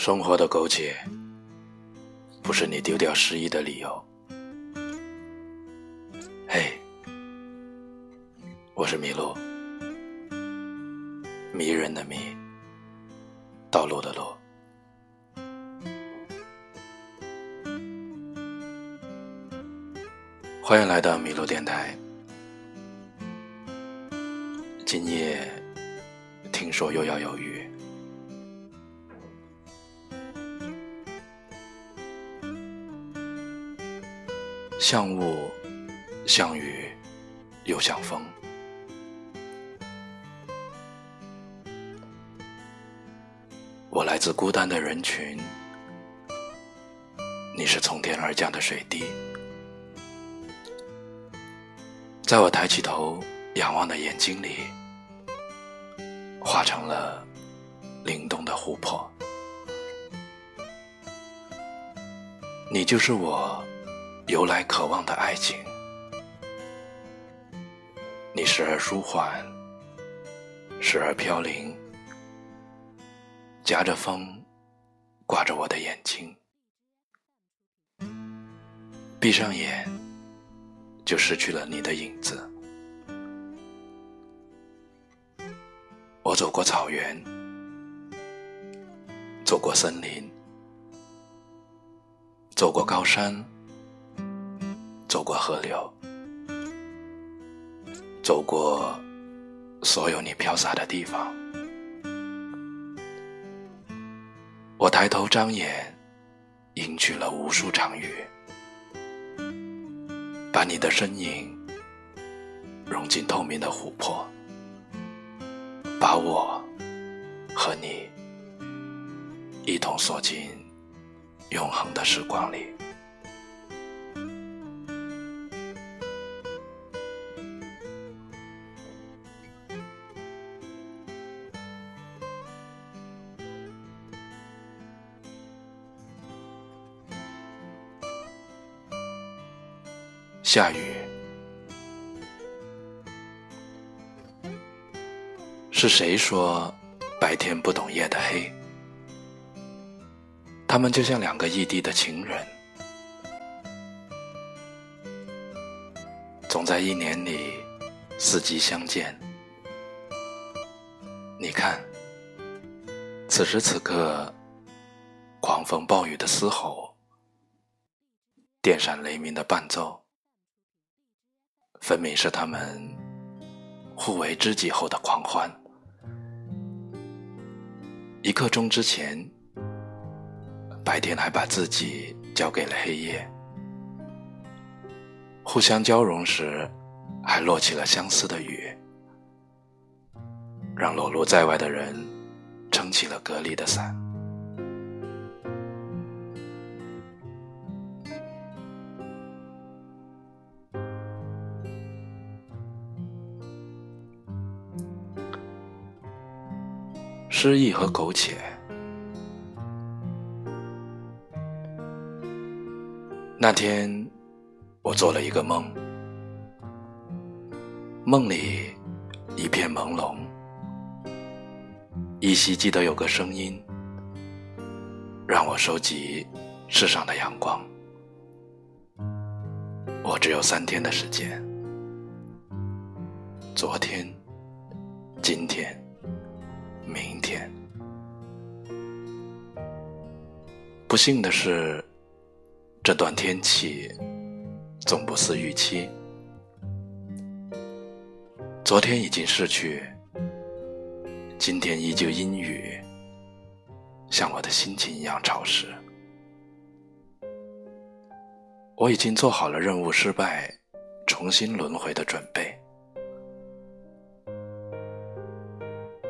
生活的苟且，不是你丢掉失意的理由。嘿，我是麋鹿，迷人的迷，道路的路。欢迎来到麋鹿电台。今夜听说又要有雨。像雾，像雨，又像风。我来自孤单的人群，你是从天而降的水滴。在我抬起头仰望的眼睛里，化成了灵动的湖泊。你就是我。由来渴望的爱情，你时而舒缓，时而飘零，夹着风，挂着我的眼睛，闭上眼，就失去了你的影子。我走过草原，走过森林，走过高山。走过河流，走过所有你飘洒的地方。我抬头张眼，迎去了无数场雨，把你的身影融进透明的湖泊，把我和你一同锁进永恒的时光里。下雨，是谁说白天不懂夜的黑？他们就像两个异地的情人，总在一年里四季相见。你看，此时此刻，狂风暴雨的嘶吼，电闪雷鸣的伴奏。分明是他们互为知己后的狂欢。一刻钟之前，白天还把自己交给了黑夜，互相交融时，还落起了相思的雨，让裸露在外的人撑起了隔离的伞。失意和苟且。那天，我做了一个梦，梦里一片朦胧，依稀记得有个声音，让我收集世上的阳光。我只有三天的时间，昨天，今天。明天，不幸的是，这段天气总不似预期。昨天已经逝去，今天依旧阴雨，像我的心情一样潮湿。我已经做好了任务失败、重新轮回的准备。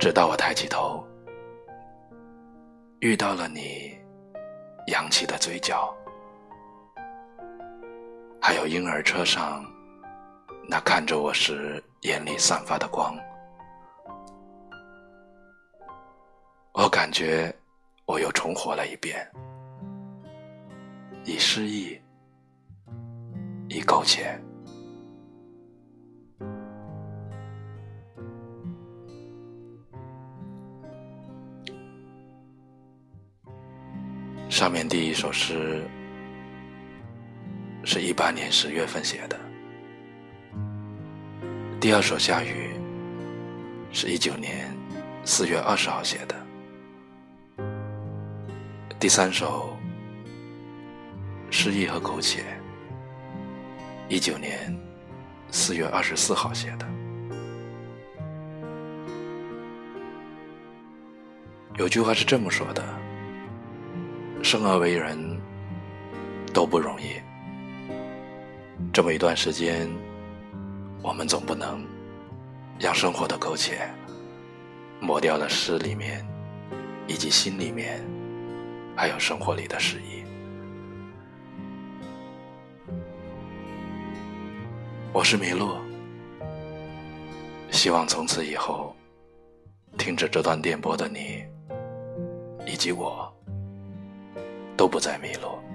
直到我抬起头，遇到了你扬起的嘴角，还有婴儿车上那看着我时眼里散发的光，我感觉我又重活了一遍，已失忆，已苟且。上面第一首诗是一八年十月份写的，第二首下雨是一九年四月二十号写的，第三首诗意和苟且，一九年四月二十四号写的。有句话是这么说的：生而为人，都不容易。这么一段时间，我们总不能让生活的苟且抹掉了诗里面，以及心里面，还有生活里的诗意。我是麋鹿，希望从此以后，听着这段电波的你。以及我，都不再迷路。